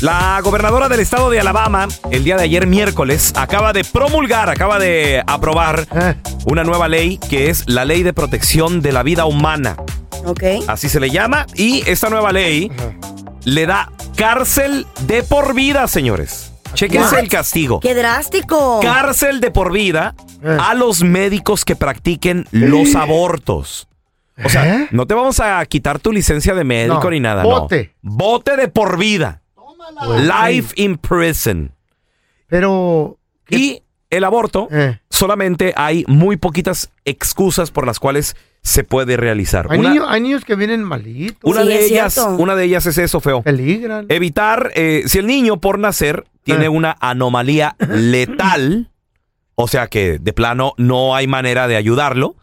La gobernadora del estado de Alabama, el día de ayer miércoles, acaba de promulgar, acaba de aprobar Eh, una nueva ley que es la ley de protección de la vida humana. Ok. Así se le llama. Y esta nueva ley le da cárcel de por vida, señores. Chequense el castigo. ¡Qué drástico! Cárcel de por vida Eh. a los médicos que practiquen los abortos. O sea, ¿Eh? no te vamos a quitar tu licencia de médico No, ni nada. bote. No. Bote de por vida. Life in prison. Pero. ¿qué- Y el aborto, eh, solamente hay muy poquitas excusas por las cuales se puede realizar. hay, Una, niños, hay niños que vienen malitos, una Sí, de ellas, cierto. una de ellas es eso, feo. peligran. Evitar, eh, si el niño por nacer tiene Eh. una anomalía letal, o sea que de plano no hay manera de ayudarlo,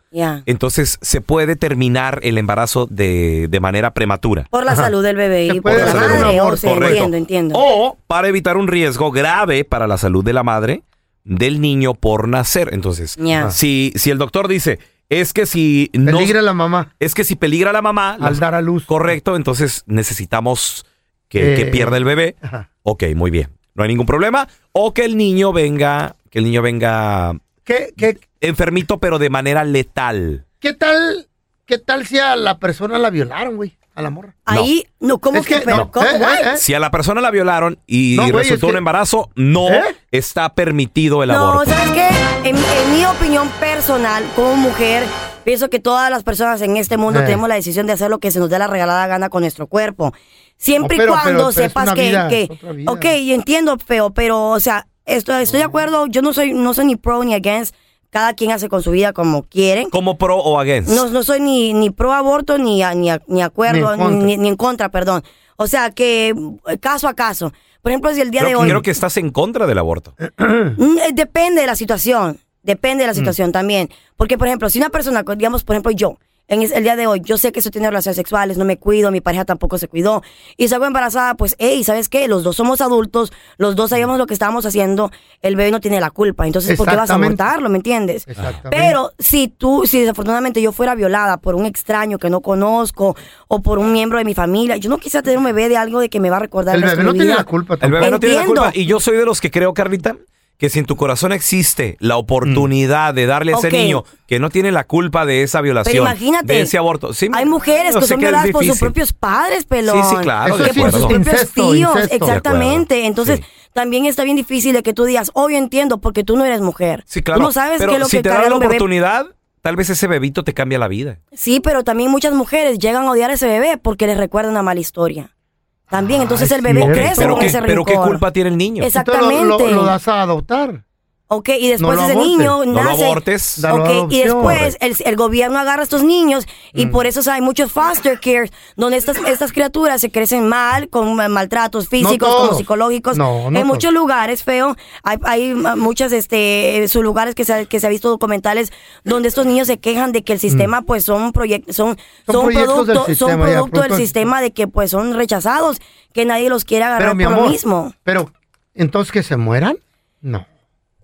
Entonces se puede terminar el embarazo de, de manera prematura. Por la Ajá. salud del bebé y por la madre. aborto, O sea, entiendo, entiendo. O para evitar un riesgo grave para la salud de la madre, del niño por nacer. Entonces, si, si el doctor dice, es que si no... Peligra la mamá Es que si peligra la mamá, al dar a luz. correcto, entonces necesitamos que, que Eh. pierda el bebé. Ajá. Ok, muy bien. No hay ningún problema. O que el niño venga, que el niño venga ¿Qué, qué, enfermito, pero de manera letal. qué tal, qué tal si a la persona la violaron, güey? A la morra. Ahí, no, ¿cómo Es que? que, pero no, ¿cómo? eh, What? eh, eh. Si a la persona la violaron y No, güey, resultó es un que- embarazo, no ¿Eh? está permitido el No, aborto. ¿sabes qué? En, en mi opinión personal, como mujer, pienso que todas las personas en este mundo Eh. tenemos la decisión de hacer lo que se nos dé la regalada gana con nuestro cuerpo. Siempre No, pero- y cuando pero- pero es sepas una que, vida, que- es otra vida. ok, y entiendo, feo, pero, o sea, esto, estoy de acuerdo, yo no soy, no soy ni pro ni against, cada quien hace con su vida como quieren. Como pro o against. No, no soy ni, ni pro aborto ni, a- ni, a- ni acuerdo, Ni en contra. ni, ni en contra, perdón. O sea, que caso a caso. Por ejemplo, si el día creo, de hoy... creo que estás en contra del aborto. Mm, Depende de la situación. Depende Mm. de la situación también. Porque, por ejemplo, si una persona, digamos, por ejemplo, yo, en el día de hoy, yo sé que eso tiene relaciones sexuales, no me cuido, mi pareja tampoco se cuidó, y salgo embarazada, pues, hey, ¿sabes qué? Los dos somos adultos, los dos sabíamos lo que estábamos haciendo, el bebé no tiene la culpa. Entonces, ¿por qué vas a abortarlo? ¿Me entiendes? Exactamente. Pero si tú, si desafortunadamente yo fuera violada por un extraño que no conozco o por un miembro de mi familia, yo no quisiera tener un bebé de algo de que me va a recordar El bebé no tiene la culpa El tampoco. bebé no tiene la Entiendo. culpa. Y yo soy de los que creo, Carlita, que si en tu corazón existe la oportunidad de darle a ese niño que no tiene la culpa de esa violación, Pero imagínate, de ese aborto. Sí, hay mujeres yo que son es violadas por sus propios padres, pelón. Sí, sí, claro, que por sus propios incesto, tíos, incesto. exactamente. Entonces, sí. también está bien difícil de que tú digas, obvio entiendo, porque tú no eres mujer. Sí, claro. Tú no sabes pero qué es lo si que te da la bebé. oportunidad, tal vez ese bebito te cambia la vida. Sí, pero también muchas mujeres llegan a odiar a ese bebé porque les recuerda una mala historia. También, entonces Ay, el bebé cierto. crece Pero, con qué, ese pero qué culpa tiene el niño. Exacto. Entonces lo- lo, Exactamente. lo das a adoptar. Ok, y después No ese abortes. niño No lo nace. abortes. Dalo a Ok, y adopción. después el, el gobierno agarra a estos niños y Mm. por eso o sea, hay muchos foster care donde estas, estas criaturas se crecen mal, con ma- maltratos físicos, como todos. psicológicos. No, no en muchos lugares, feo, hay, hay muchas este, sus lugares que se, que se ha visto documentales donde estos niños se quejan de que el sistema pues son proyectos, son, Son son, del producto, son sistema, ya, producto del del- sistema de que pues son rechazados, que nadie los quiere agarrar Pero por amor, lo mismo. pero entonces que se mueran? No.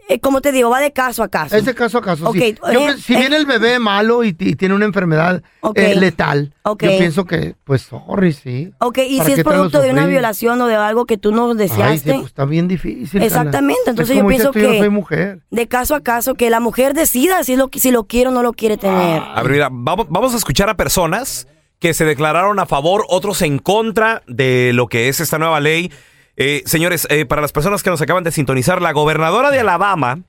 Eh, como te digo, va de caso a caso. Es de caso a caso. Ok, sí. Yo eh, si eh. viene el bebé malo y, tiene una enfermedad eh, letal, yo pienso que, pues, sorry, sí. Ok, y ¿Para si es producto de una violación o de algo que tú no Ay, sí, deseaste, pues, está bien difícil. Exactamente, entonces Es yo pienso tú, yo que- no soy mujer. de caso a caso, que la mujer decida si lo, si lo quiere o no lo quiere tener. A ver, mira, vamos, vamos a escuchar a personas que se declararon a favor, otros en contra de lo que es esta nueva ley. Eh, señores, eh, para las personas que nos acaban de sintonizar, la gobernadora de Alabama,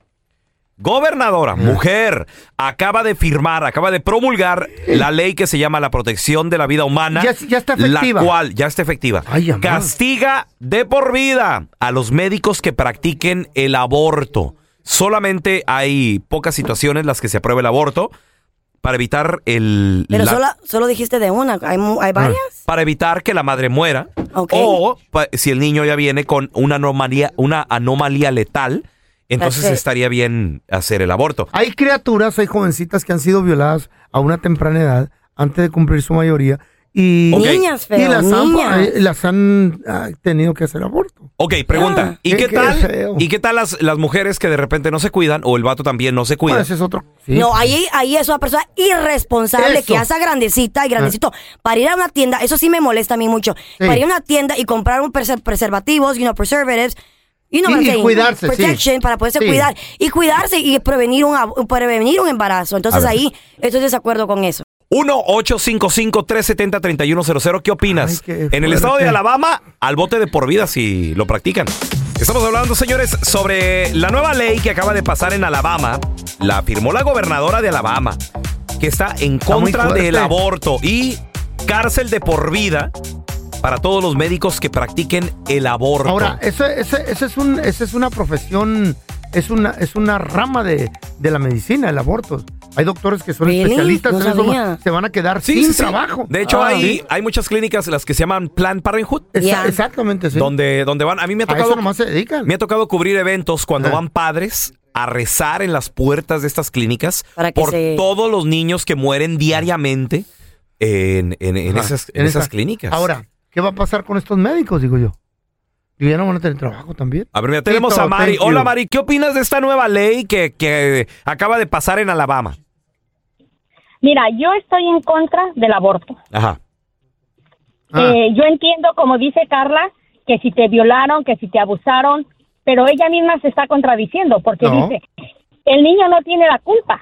gobernadora, mujer, acaba de firmar, acaba de promulgar la ley que se llama la protección de la vida humana. Ya- ya está efectiva. La cual ya está efectiva. Ay. Castiga de por vida a los médicos que practiquen el aborto. Solamente hay pocas situaciones en las que se aprueba el aborto para evitar el Pero la- solo, solo dijiste de una, ¿hay, mu- hay varias? para evitar que la madre muera Ok. o pa- si el niño ya viene con una anomalía una anomalía letal entonces estaría bien hacer el aborto Hay criaturas, hay jovencitas que han sido violadas a una temprana edad, antes de cumplir su mayoría, y. Niñas, feo, y las han, niñas. eh, las han ah, tenido que hacer aborto. Ok, pregunta. Ah. ¿Y Qué- tal? feo. ¿Y qué tal las, las mujeres que de repente no se cuidan o el vato también no se Ah, cuida? ese es otro. sí. No, ahí, ahí es una persona irresponsable Eso. que hace grandecita y grandecito para ir a una tienda. Eso sí me molesta a mí mucho. Sí. Para ir a una tienda y comprar un preser- preservativos, you know, preservatives. You know Y- cuidarse, sí. Protection para poderse Sí. cuidar y cuidarse y prevenir un, prevenir un embarazo. Entonces ahí estoy de desacuerdo con eso. 1-855-370-3100. ¿Qué opinas? Ay, qué en el estado de Alabama, al bote de por vida si lo practican. Estamos hablando, señores, sobre la nueva ley que acaba de pasar en Alabama. La firmó la gobernadora de Alabama, que está en contra del aborto y cárcel de por vida para todos los médicos que practiquen el aborto. Ahora, ese, ese, ese es un, esa es una profesión, es una, es una rama de, de la medicina, el aborto. Hay doctores que son Really? especialistas No en eso, sabía. se van a quedar Sí, sin sí, trabajo. De hecho, Ah, hay, ¿sí? hay muchas clínicas, las que se llaman Plan Parenthood, Esa- Ya. Exactamente, sí. donde, donde van. A mí me ha a tocado eso nomás se dedican. Me ha tocado cubrir eventos cuando Ajá. van padres a rezar en las puertas de estas clínicas Para que por se- todos los niños que mueren diariamente en, en- en Ajá, esas, en esa- esas clínicas. Ahora, ¿qué va a pasar con estos médicos, digo yo? Y ya no van a tener trabajo también. A ver, mira, tenemos Tito, a Mari. Hola, Mari. ¿Qué opinas de esta nueva ley que, que acaba de pasar en Alabama? Mira, yo estoy en contra del aborto. Ajá. Ah, Eh, yo entiendo, como dice Carla, que si te violaron, que si te abusaron, pero ella misma se está contradiciendo porque No. dice, el niño no tiene la culpa.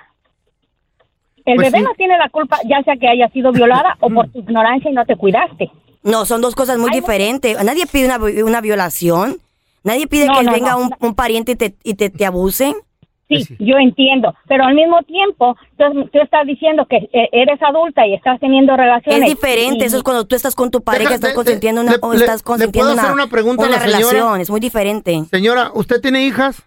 El Pues bebé sí. no tiene la culpa, ya sea que haya sido violada o por tu ignorancia y no te cuidaste. No, son dos cosas muy Ay, diferentes. Nadie pide una, una violación. Nadie pide No, que no, venga no. un, un pariente y te, y te, te abuse. Sí, sí. yo entiendo, pero al mismo tiempo tú, tú estás diciendo que eh, eres adulta y estás teniendo relaciones. Es diferente, y- eso es cuando tú estás con tu pareja, Deja- estás de- consentiendo de- una, le- o le- estás ¿le consentiendo puedo hacer una, una pregunta a la señora? relación, es muy diferente. Señora, ¿usted tiene hijas?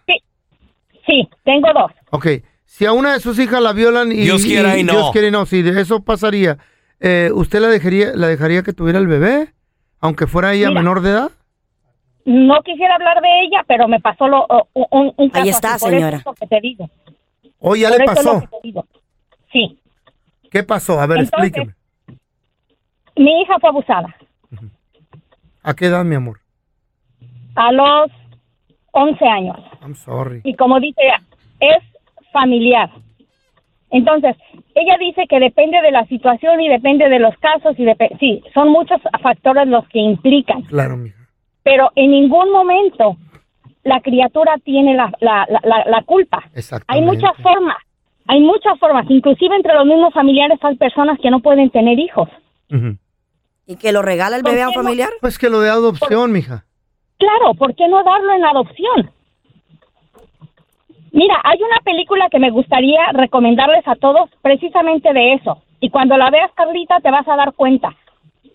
Sí, tengo dos. Ok. Si a una de sus hijas la violan y... Dios quiera y no. Dios quiera y no. Si de eso pasaría, eh, ¿usted la dejaría, la dejaría que tuviera el bebé? Aunque fuera ella Mira. menor de edad. No quisiera hablar de ella, pero me pasó lo, o- un, un caso Ahí está, así, por señora. Eso es lo que te digo. ¿O ya Por le eso es lo pasó? que te digo. Sí. ¿Qué pasó? A ver, Entonces- explíqueme. Mi hija fue abusada ¿A qué edad, mi amor? a los 11 años. I'm sorry. Y como dice ella, es familiar. Entonces, ella dice que depende de la situación y depende de los casos y depe- sí, son muchos factores los que implican, Claro, mija. Pero en ningún momento la criatura tiene la, la, la, culpa. Hay muchas formas, hay muchas formas, inclusive entre los mismos familiares hay personas que no pueden tener hijos. ¿Y que lo regala el bebé a un familiar? Pues que lo de adopción, mija. Claro, ¿por qué no darlo en adopción? Mira, hay una película que me gustaría recomendarles a todos precisamente de eso. Y cuando la veas, Carlita, te vas a dar cuenta.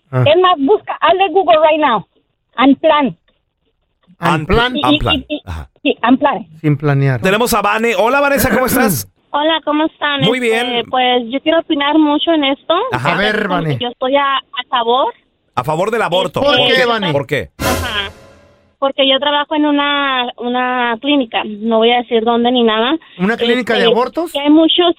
Ah. Es más, busca, hazle Google right now. Unplan. En plan, Y- y- plan. y- y- Ajá. Sí, Unplan. sin planear. Tenemos a Vane. Hola, Vanessa, ¿cómo estás? Hola, ¿cómo están? Muy Este, bien. Pues yo quiero opinar mucho en esto. Ajá. A ver, Vane. Yo estoy a, a favor, A favor del aborto. ¿Por qué, Vane? ¿Por qué? ajá, porque yo trabajo en una, una clínica, no voy a decir dónde ni nada. ¿Una clínica de Este, abortos? que hay muchos,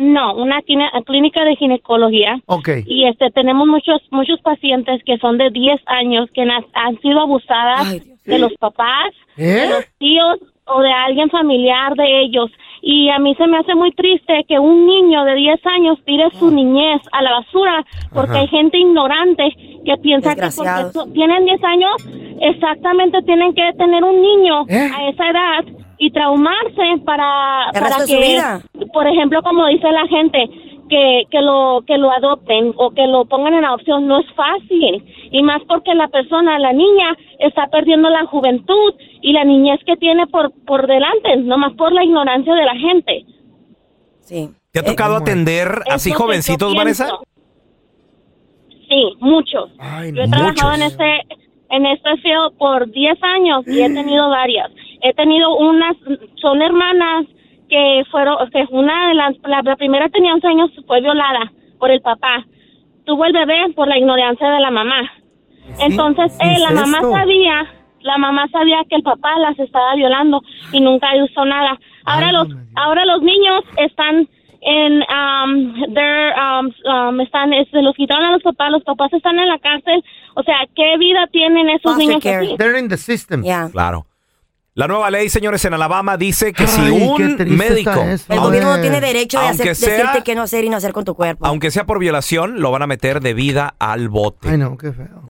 no, una clínica de ginecología. Ok. Y este tenemos muchos muchos pacientes que son de 10 años que han sido abusadas Ay, de los papás, ¿Eh? de los tíos o de alguien familiar de ellos. Y a mí se me hace muy triste que un niño de 10 años tire su niñez a la basura porque Ajá. hay gente ignorante que piensa que porque tienen 10 años exactamente tienen que tener un niño ¿Eh? a esa edad y traumarse para, para que por ejemplo, como dice la gente, que, que lo que lo adopten o que lo pongan en adopción no es fácil y más porque la persona, la niña está perdiendo la juventud y la niñez que tiene por por delante, nomás por la ignorancia de la gente. Sí. ¿Te ha Eh, tocado atender así jovencitos. Vanessa? Sí, muchos. Ay, Yo he trabajado en este en este field por 10 años y he tenido varias. He tenido unas, son hermanas que fueron, que una de las, la, la primera tenía 11 años, fue violada por el papá. Tuvo el bebé por la ignorancia de la mamá. Entonces, eh, la mamá sabía, la mamá sabía que el papá las estaba violando y nunca hizo nada. Ahora Ay, los, ahora los niños están en um, they're, um, um, están, se los quitaron a los papás, los papás están en la cárcel. O sea, ¿qué vida tienen esos Foster niños care. así? They're in the system. Ya. Claro. La nueva ley, señores, en Alabama dice que si Ay, un médico, eso. El gobierno no tiene derecho de hacer, sea- decirte qué no hacer y no hacer con tu cuerpo. aunque sea por violación, lo van a meter de vida al bote. Ay, no, qué feo.